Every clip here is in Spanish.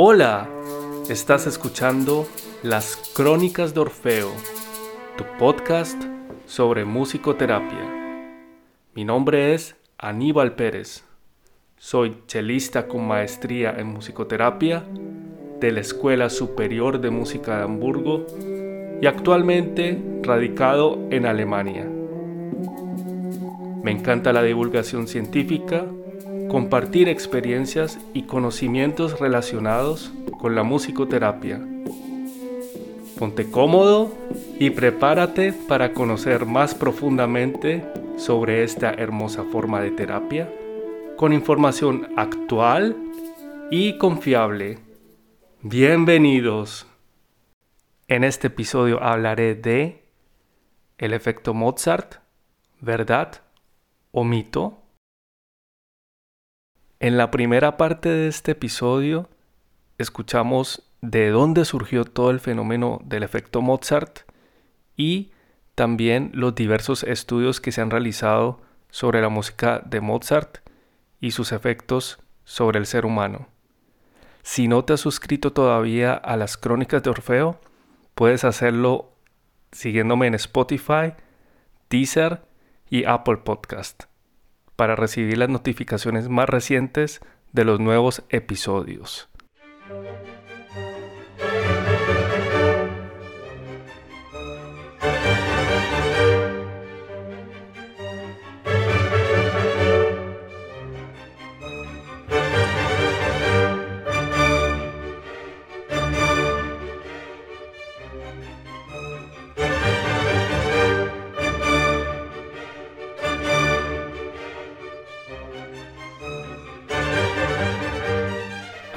Hola, estás escuchando Las Crónicas de Orfeo, tu podcast sobre musicoterapia. Mi nombre es Aníbal Pérez. Soy chelista con maestría en musicoterapia de la Escuela Superior de Música de Hamburgo y actualmente radicado en Alemania. Me encanta la divulgación científica, compartir experiencias y conocimientos relacionados con la musicoterapia. Ponte cómodo y prepárate para conocer más profundamente sobre esta hermosa forma de terapia con información actual y confiable. Bienvenidos. En este episodio hablaré de el efecto Mozart, verdad o mito. En la primera parte de este episodio escuchamos de dónde surgió todo el fenómeno del efecto Mozart y también los diversos estudios que se han realizado sobre la música de Mozart y sus efectos sobre el ser humano. Si no te has suscrito todavía a las crónicas de Orfeo, Puedes hacerlo siguiéndome en Spotify, Deezer y Apple Podcast para recibir las notificaciones más recientes de los nuevos episodios.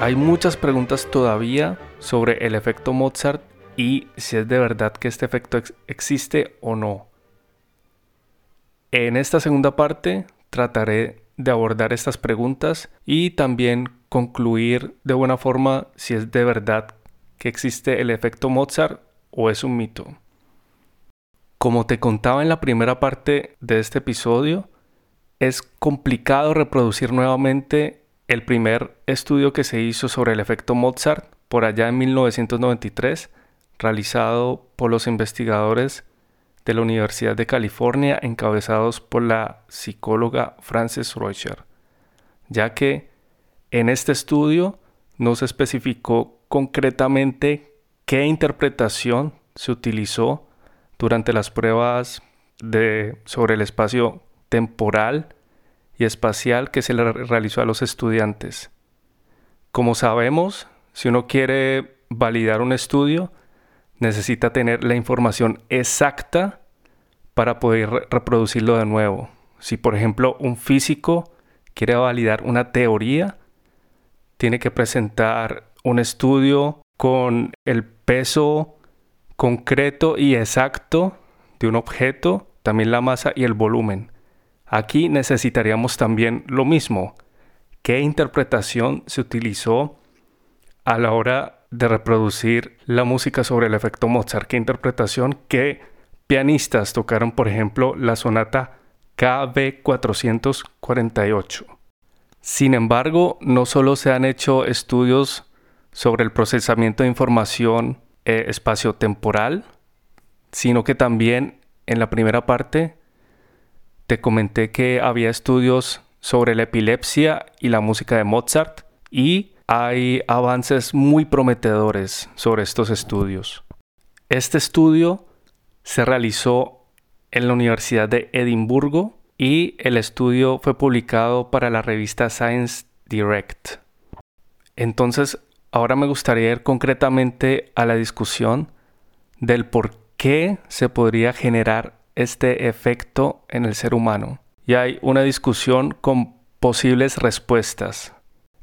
Hay muchas preguntas todavía sobre el efecto Mozart y si es de verdad que este efecto existe o no. En esta segunda parte trataré de abordar estas preguntas y también concluir de buena forma si es de verdad que existe el efecto Mozart o es un mito. Como te contaba en la primera parte de este episodio, es complicado reproducir nuevamente el primer estudio que se hizo sobre el efecto Mozart por allá en 1993, realizado por los investigadores de la Universidad de California encabezados por la psicóloga Frances Reucher, ya que en este estudio no se especificó concretamente qué interpretación se utilizó durante las pruebas sobre el espacio temporal espacial que se le realizó a los estudiantes. Como sabemos, si uno quiere validar un estudio, necesita tener la información exacta para poder reproducirlo de nuevo. Si por ejemplo un físico quiere validar una teoría, tiene que presentar un estudio con el peso concreto y exacto de un objeto, también la masa y el volumen. Aquí necesitaríamos también lo mismo. ¿Qué interpretación se utilizó a la hora de reproducir la música sobre el efecto Mozart? ¿Qué interpretación? ¿Qué pianistas tocaron, por ejemplo, la sonata KB 448? Sin embargo, no solo se han hecho estudios sobre el procesamiento de información eh, espacio-temporal, sino que también en la primera parte te comenté que había estudios sobre la epilepsia y la música de Mozart y hay avances muy prometedores sobre estos estudios. Este estudio se realizó en la Universidad de Edimburgo y el estudio fue publicado para la revista Science Direct. Entonces, ahora me gustaría ir concretamente a la discusión del por qué se podría generar este efecto en el ser humano. Y hay una discusión con posibles respuestas.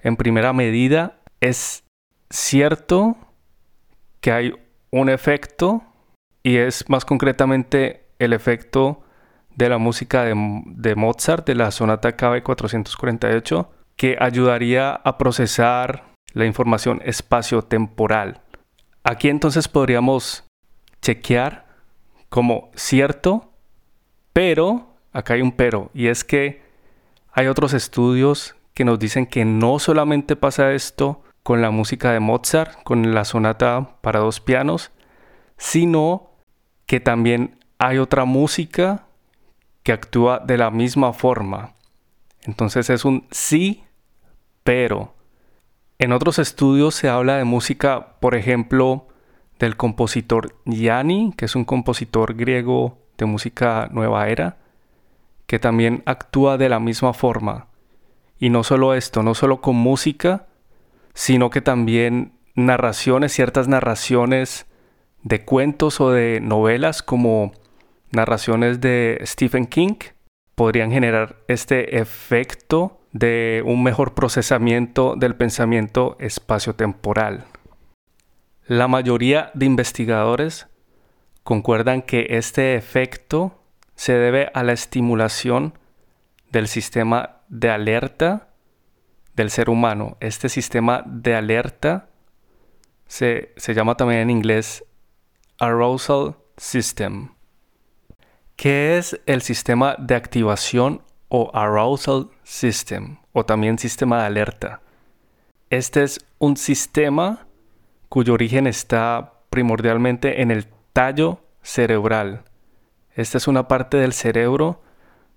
En primera medida, es cierto que hay un efecto y es más concretamente el efecto de la música de, Mozart, de la sonata KB 448, que ayudaría a procesar la información espacio-temporal. Aquí entonces podríamos chequear como cierto, pero, acá hay un pero, y es que hay otros estudios que nos dicen que no solamente pasa esto con la música de Mozart, con la sonata para dos pianos, sino que también hay otra música que actúa de la misma forma. Entonces es un sí, pero. En otros estudios se habla de música, por ejemplo, del compositor Yanni, que es un compositor griego de música nueva era, que también actúa de la misma forma. Y no solo esto, no solo con música, sino que también narraciones, ciertas narraciones de cuentos o de novelas como narraciones de Stephen King podrían generar este efecto de un mejor procesamiento del pensamiento espaciotemporal. La mayoría de investigadores concuerdan que este efecto se debe a la estimulación del sistema de alerta del ser humano. Este sistema de alerta se, se llama también en inglés arousal system. ¿Qué es el sistema de activación o arousal system o también sistema de alerta? Este es un sistema cuyo origen está primordialmente en el tallo cerebral. Esta es una parte del cerebro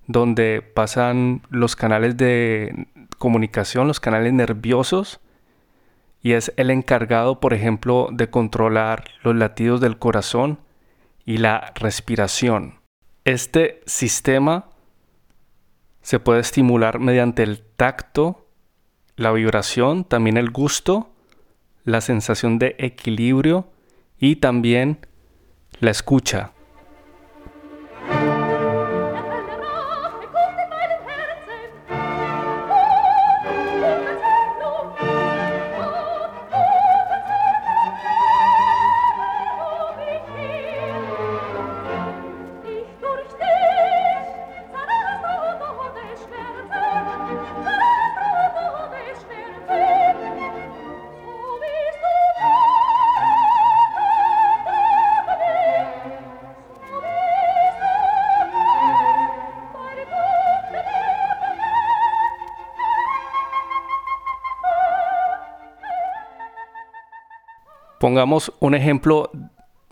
donde pasan los canales de comunicación, los canales nerviosos, y es el encargado, por ejemplo, de controlar los latidos del corazón y la respiración. Este sistema se puede estimular mediante el tacto, la vibración, también el gusto la sensación de equilibrio y también la escucha. Pongamos un ejemplo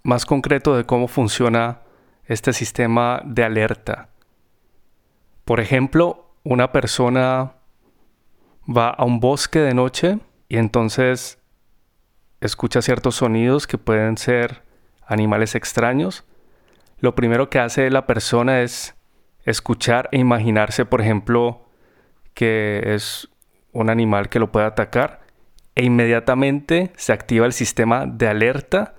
más concreto de cómo funciona este sistema de alerta. Por ejemplo, una persona va a un bosque de noche y entonces escucha ciertos sonidos que pueden ser animales extraños. Lo primero que hace la persona es escuchar e imaginarse, por ejemplo, que es un animal que lo puede atacar e inmediatamente se activa el sistema de alerta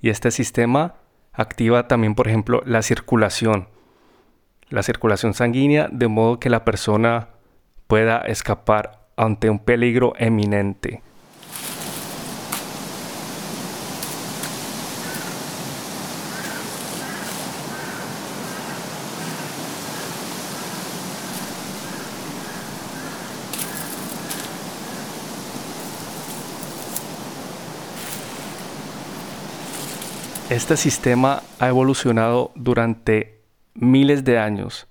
y este sistema activa también, por ejemplo, la circulación, la circulación sanguínea, de modo que la persona pueda escapar ante un peligro eminente. Este sistema ha evolucionado durante miles de años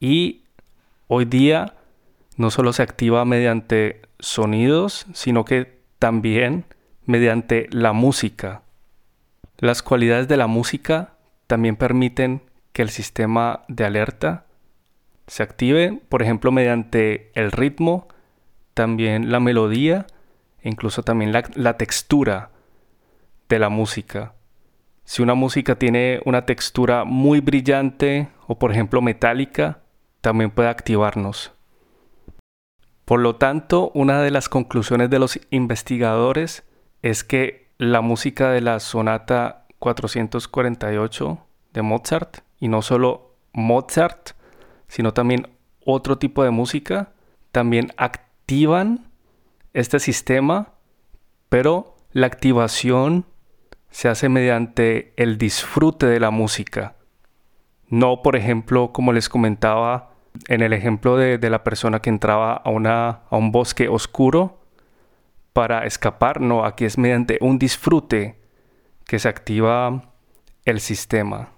y hoy día no solo se activa mediante sonidos, sino que también mediante la música. Las cualidades de la música también permiten que el sistema de alerta se active, por ejemplo, mediante el ritmo, también la melodía incluso también la, la textura de la música. Si una música tiene una textura muy brillante o por ejemplo metálica, también puede activarnos. Por lo tanto, una de las conclusiones de los investigadores es que la música de la sonata 448 de Mozart, y no solo Mozart, sino también otro tipo de música, también activan este sistema, pero la activación se hace mediante el disfrute de la música. No, por ejemplo, como les comentaba en el ejemplo de, la persona que entraba a, una, a un bosque oscuro para escapar, no, aquí es mediante un disfrute que se activa el sistema.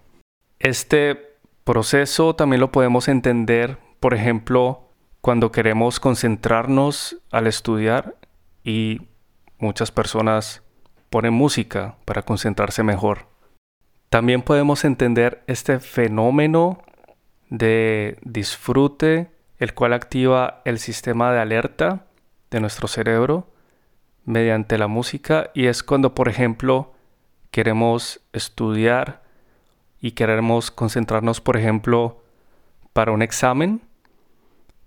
Este proceso también lo podemos entender, por ejemplo, cuando queremos concentrarnos al estudiar y muchas personas ponen música para concentrarse mejor. También podemos entender este fenómeno de disfrute, el cual activa el sistema de alerta de nuestro cerebro mediante la música y es cuando, por ejemplo, queremos estudiar y queremos concentrarnos, por ejemplo, para un examen.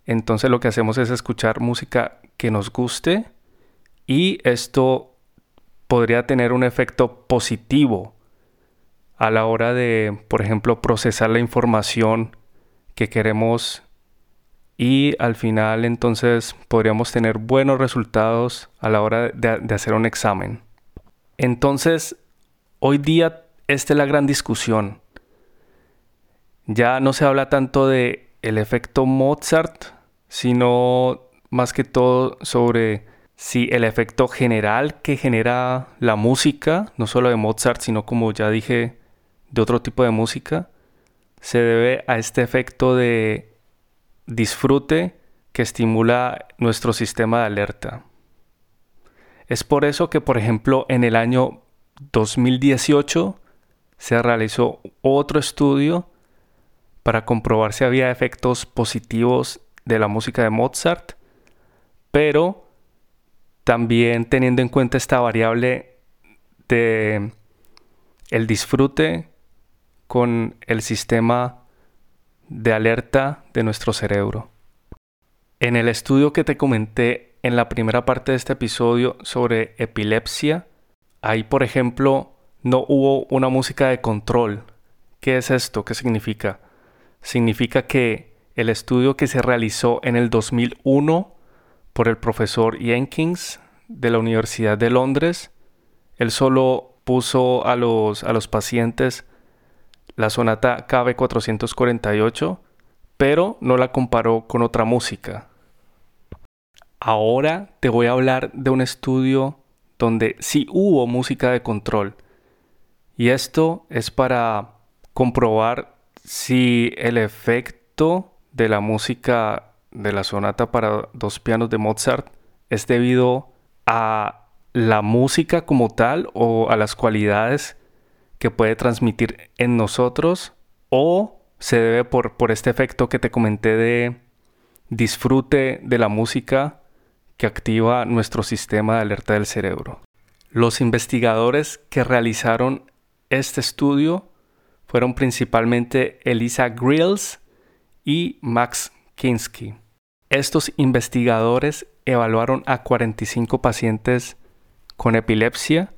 Entonces lo que hacemos es escuchar música que nos guste y esto podría tener un efecto positivo a la hora de, por ejemplo, procesar la información que queremos y al final entonces podríamos tener buenos resultados a la hora de, hacer un examen. Entonces, hoy día esta es la gran discusión. Ya no se habla tanto de el efecto Mozart, sino más que todo sobre si el efecto general que genera la música, no solo de Mozart, sino como ya dije, de otro tipo de música, se debe a este efecto de disfrute que estimula nuestro sistema de alerta. Es por eso que, por ejemplo, en el año 2018 se realizó otro estudio para comprobar si había efectos positivos de la música de Mozart, pero también teniendo en cuenta esta variable de el disfrute con el sistema de alerta de nuestro cerebro. En el estudio que te comenté en la primera parte de este episodio sobre epilepsia, ahí por ejemplo no hubo una música de control. ¿Qué es esto? ¿Qué significa? Significa que el estudio que se realizó en el 2001 por el profesor Jenkins de la Universidad de Londres, él solo puso a los, a los pacientes la sonata KB 448, pero no la comparó con otra música. Ahora te voy a hablar de un estudio donde sí hubo música de control. Y esto es para comprobar si el efecto de la música de la sonata para dos pianos de Mozart es debido a la música como tal o a las cualidades que puede transmitir en nosotros o se debe por, por este efecto que te comenté de disfrute de la música que activa nuestro sistema de alerta del cerebro. Los investigadores que realizaron este estudio fueron principalmente Elisa Grills y Max Kinski. Estos investigadores evaluaron a 45 pacientes con epilepsia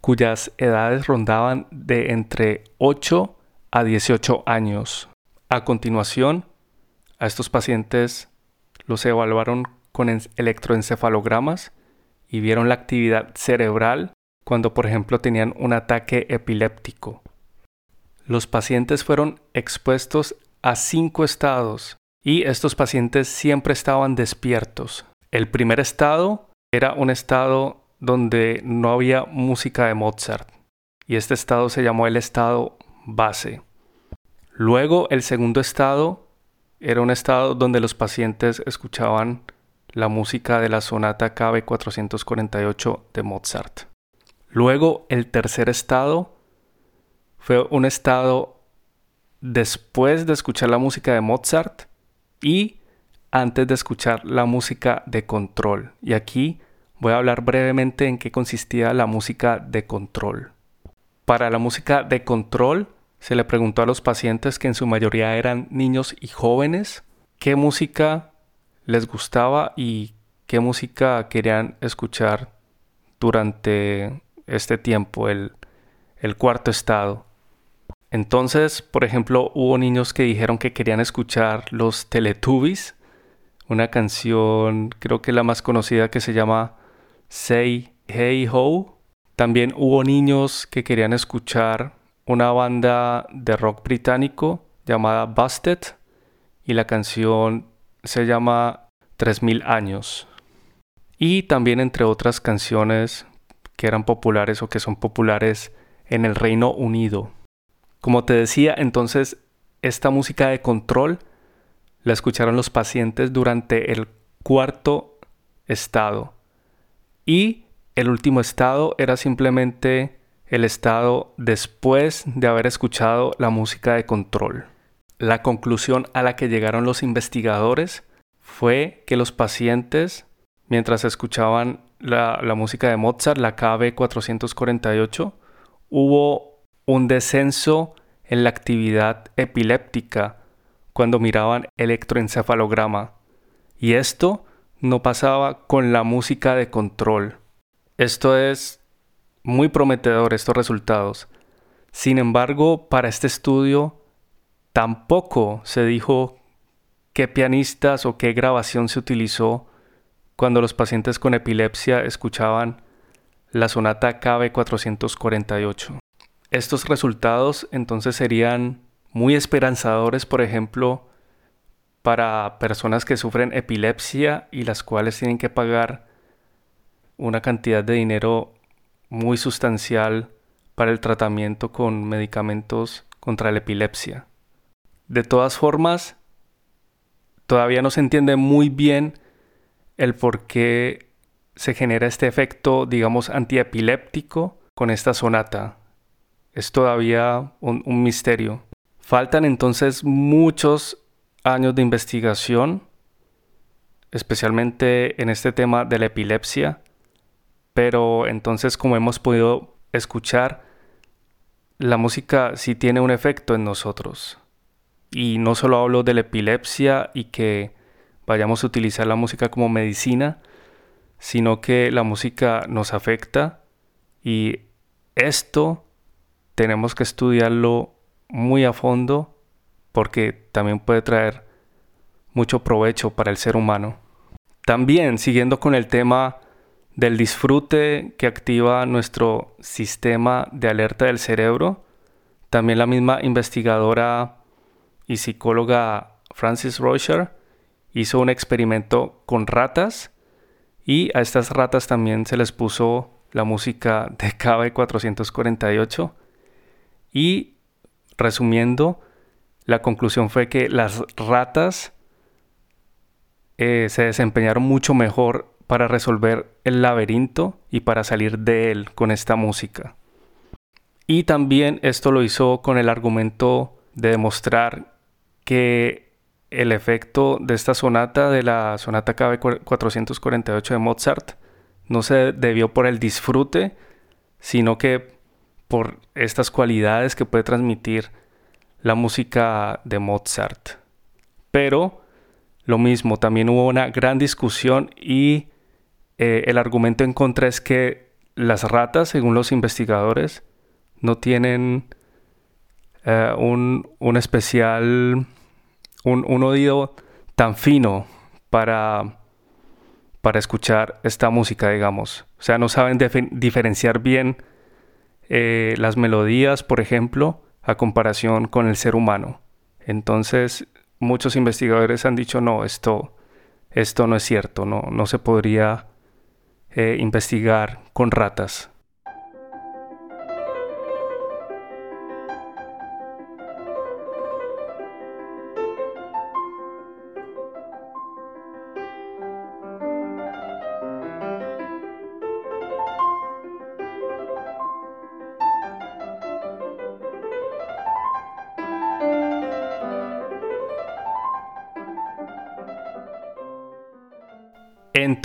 cuyas edades rondaban de entre 8 a 18 años. A continuación, a estos pacientes los evaluaron con electroencefalogramas y vieron la actividad cerebral cuando, por ejemplo, tenían un ataque epiléptico. Los pacientes fueron expuestos a cinco estados y estos pacientes siempre estaban despiertos. El primer estado era un estado donde no había música de Mozart y este estado se llamó el estado base. Luego el segundo estado era un estado donde los pacientes escuchaban la música de la sonata KB 448 de Mozart. Luego el tercer estado fue un estado después de escuchar la música de Mozart y antes de escuchar la música de control. Y aquí voy a hablar brevemente en qué consistía la música de control. Para la música de control se le preguntó a los pacientes que en su mayoría eran niños y jóvenes qué música les gustaba y qué música querían escuchar durante este tiempo, el, el cuarto estado. Entonces, por ejemplo, hubo niños que dijeron que querían escuchar los Teletubbies, una canción creo que la más conocida que se llama Say Hey Ho. También hubo niños que querían escuchar una banda de rock británico llamada Busted y la canción se llama 3000 años. Y también entre otras canciones que eran populares o que son populares en el Reino Unido. Como te decía, entonces esta música de control la escucharon los pacientes durante el cuarto estado y el último estado era simplemente el estado después de haber escuchado la música de control. La conclusión a la que llegaron los investigadores fue que los pacientes, mientras escuchaban la, música de Mozart, la KB 448, hubo un descenso en la actividad epiléptica cuando miraban electroencefalograma. Y esto no pasaba con la música de control. Esto es muy prometedor, estos resultados. Sin embargo, para este estudio tampoco se dijo qué pianistas o qué grabación se utilizó cuando los pacientes con epilepsia escuchaban la sonata KB 448. Estos resultados entonces serían muy esperanzadores, por ejemplo, para personas que sufren epilepsia y las cuales tienen que pagar una cantidad de dinero muy sustancial para el tratamiento con medicamentos contra la epilepsia. De todas formas, todavía no se entiende muy bien el por qué se genera este efecto, digamos, antiepiléptico con esta sonata. Es todavía un, misterio. Faltan entonces muchos años de investigación, especialmente en este tema de la epilepsia, pero entonces como hemos podido escuchar, la música sí tiene un efecto en nosotros. Y no solo hablo de la epilepsia y que vayamos a utilizar la música como medicina, sino que la música nos afecta y esto tenemos que estudiarlo muy a fondo porque también puede traer mucho provecho para el ser humano. También, siguiendo con el tema del disfrute que activa nuestro sistema de alerta del cerebro, también la misma investigadora y psicóloga Francis Rocher hizo un experimento con ratas y a estas ratas también se les puso la música de KB 448 y resumiendo la conclusión fue que las ratas eh, se desempeñaron mucho mejor para resolver el laberinto y para salir de él con esta música. Y también esto lo hizo con el argumento de demostrar que el efecto de esta sonata, de la sonata KB 448 de Mozart, no se debió por el disfrute, sino que por estas cualidades que puede transmitir la música de Mozart. Pero lo mismo, también hubo una gran discusión y eh, el argumento en contra es que las ratas, según los investigadores, no tienen eh, un, un, especial, un, oído tan fino para, para escuchar esta música, digamos. O sea, no saben diferenciar bien eh, las melodías, por ejemplo, a comparación con el ser humano. Entonces, muchos investigadores han dicho, no, esto, esto no es cierto, no, no se podría eh, investigar con ratas.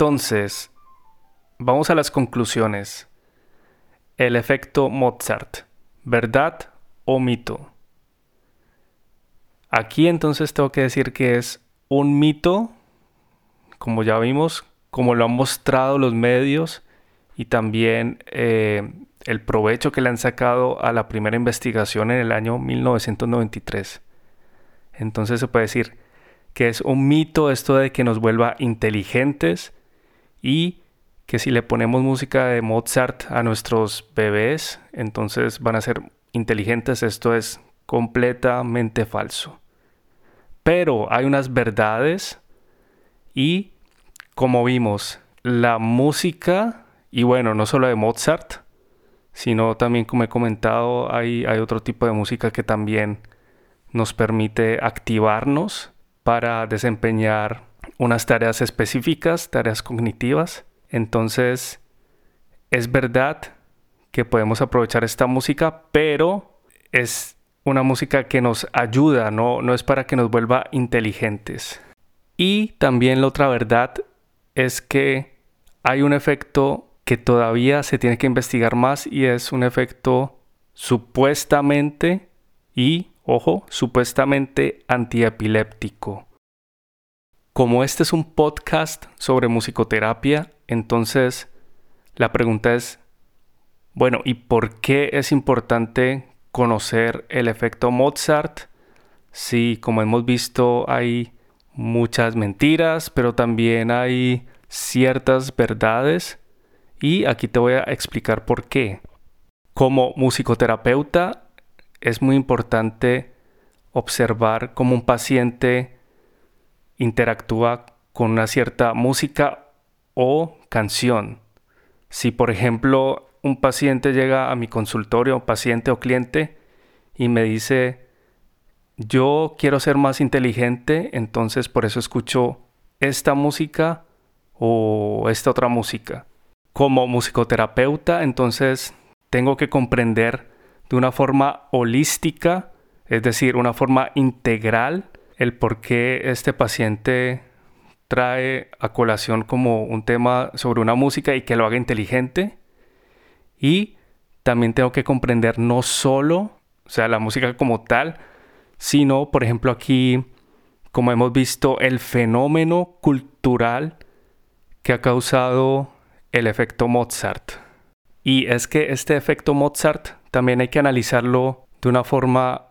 Entonces, vamos a las conclusiones. El efecto Mozart, ¿verdad o mito? Aquí entonces tengo que decir que es un mito, como ya vimos, como lo han mostrado los medios y también eh, el provecho que le han sacado a la primera investigación en el año 1993. Entonces se puede decir que es un mito esto de que nos vuelva inteligentes y que si le ponemos música de Mozart a nuestros bebés, entonces van a ser inteligentes. Esto es completamente falso. Pero hay unas verdades y como vimos, la música, y bueno, no solo de Mozart, sino también como he comentado, hay, hay otro tipo de música que también nos permite activarnos para desempeñar unas tareas específicas, tareas cognitivas. Entonces, es verdad que podemos aprovechar esta música, pero es una música que nos ayuda, no, no es para que nos vuelva inteligentes. Y también la otra verdad es que hay un efecto que todavía se tiene que investigar más y es un efecto supuestamente y, ojo, supuestamente antiepiléptico. Como este es un podcast sobre musicoterapia, entonces la pregunta es, bueno, ¿y por qué es importante conocer el efecto Mozart? Sí, como hemos visto, hay muchas mentiras, pero también hay ciertas verdades y aquí te voy a explicar por qué. Como musicoterapeuta es muy importante observar cómo un paciente interactúa con una cierta música o canción. Si por ejemplo un paciente llega a mi consultorio, paciente o cliente, y me dice, yo quiero ser más inteligente, entonces por eso escucho esta música o esta otra música. Como musicoterapeuta, entonces tengo que comprender de una forma holística, es decir, una forma integral, el por qué este paciente trae a colación como un tema sobre una música y que lo haga inteligente. Y también tengo que comprender no solo, o sea, la música como tal, sino, por ejemplo, aquí, como hemos visto, el fenómeno cultural que ha causado el efecto Mozart. Y es que este efecto Mozart también hay que analizarlo de una forma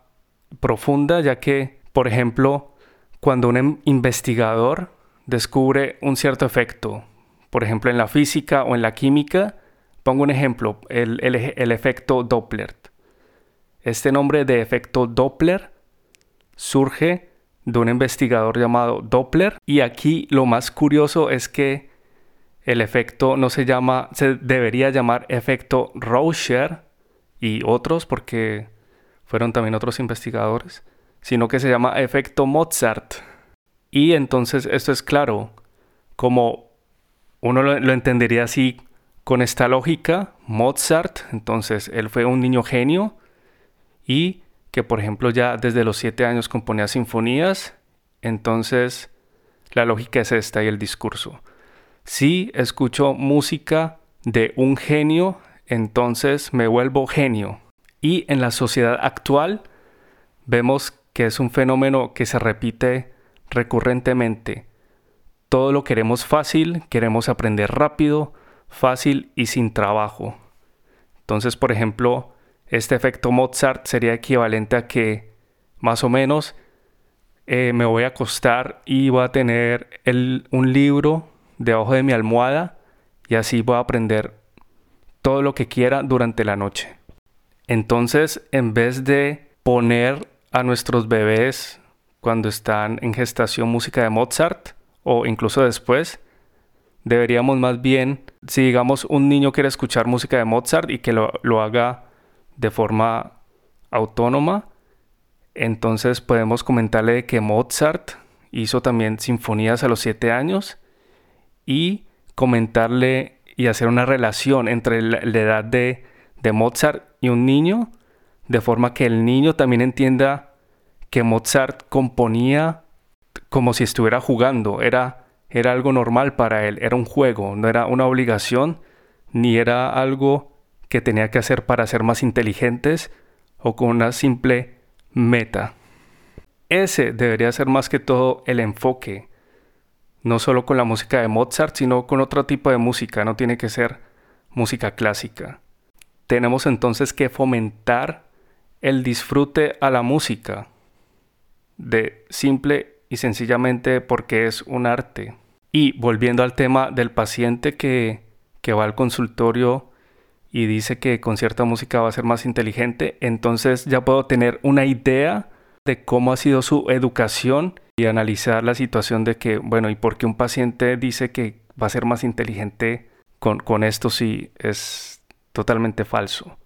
profunda, ya que, por ejemplo, cuando un investigador descubre un cierto efecto, por ejemplo en la física o en la química, pongo un ejemplo, el, el efecto Doppler. Este nombre de efecto Doppler surge de un investigador llamado Doppler y aquí lo más curioso es que el efecto no se llama, se debería llamar efecto Rauscher y otros porque fueron también otros investigadores, sino que se llama efecto Mozart. Y entonces esto es claro, como uno lo, entendería así con esta lógica, Mozart, entonces él fue un niño genio y que por ejemplo ya desde los siete años componía sinfonías, entonces la lógica es esta y el discurso. Si escucho música de un genio, entonces me vuelvo genio. Y en la sociedad actual vemos que es un fenómeno que se repite recurrentemente. Todo lo queremos fácil, queremos aprender rápido, fácil y sin trabajo. Entonces, por ejemplo, este efecto Mozart sería equivalente a que más o menos eh, me voy a acostar y voy a tener un libro debajo de mi almohada y así voy a aprender todo lo que quiera durante la noche. Entonces, en vez de poner a nuestros bebés cuando están en gestación música de Mozart o incluso después, deberíamos más bien, si digamos un niño quiere escuchar música de Mozart y que lo, lo haga de forma autónoma, entonces podemos comentarle que Mozart hizo también sinfonías a los 7 años y comentarle y hacer una relación entre la, edad de, Mozart y un niño, de forma que el niño también entienda que Mozart componía como si estuviera jugando, era, era algo normal para él, era un juego, no era una obligación, ni era algo que tenía que hacer para ser más inteligentes o con una simple meta. Ese debería ser más que todo el enfoque no solo con la música de Mozart, sino con otro tipo de música, no tiene que ser música clásica. Tenemos entonces que fomentar el disfrute a la música, de simple y sencillamente porque es un arte. Y volviendo al tema del paciente que, que va al consultorio y dice que con cierta música va a ser más inteligente, entonces ya puedo tener una idea de cómo ha sido su educación y analizar la situación de que, bueno, ¿y por qué un paciente dice que va a ser más inteligente con, con esto si es totalmente falso?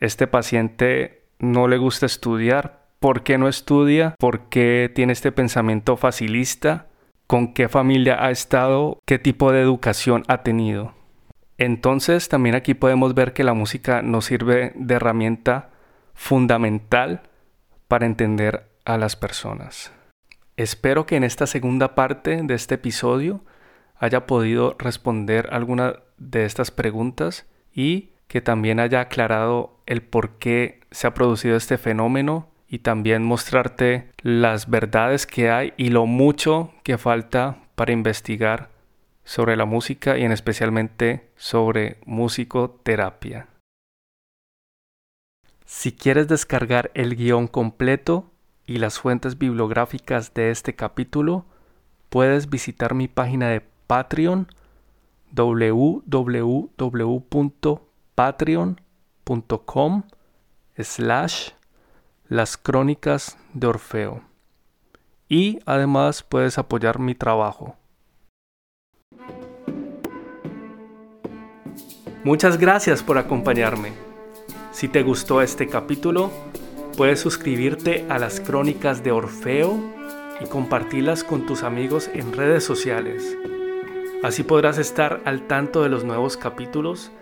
Este paciente no le gusta estudiar. ¿Por qué no estudia? ¿Por qué tiene este pensamiento facilista? ¿Con qué familia ha estado? ¿Qué tipo de educación ha tenido? Entonces también aquí podemos ver que la música nos sirve de herramienta fundamental para entender a las personas. Espero que en esta segunda parte de este episodio haya podido responder alguna de estas preguntas y que también haya aclarado el por qué se ha producido este fenómeno y también mostrarte las verdades que hay y lo mucho que falta para investigar sobre la música y en especialmente sobre musicoterapia. Si quieres descargar el guion completo y las fuentes bibliográficas de este capítulo, puedes visitar mi página de Patreon www.patreon.com slash las crónicas de Orfeo. Y además puedes apoyar mi trabajo. Muchas gracias por acompañarme. Si te gustó este capítulo, puedes suscribirte a las crónicas de Orfeo y compartirlas con tus amigos en redes sociales. Así podrás estar al tanto de los nuevos capítulos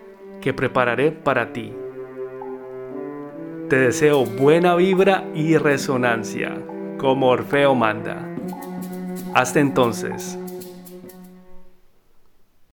que prepararé para ti. Te deseo buena vibra y resonancia, como Orfeo manda. Hasta entonces.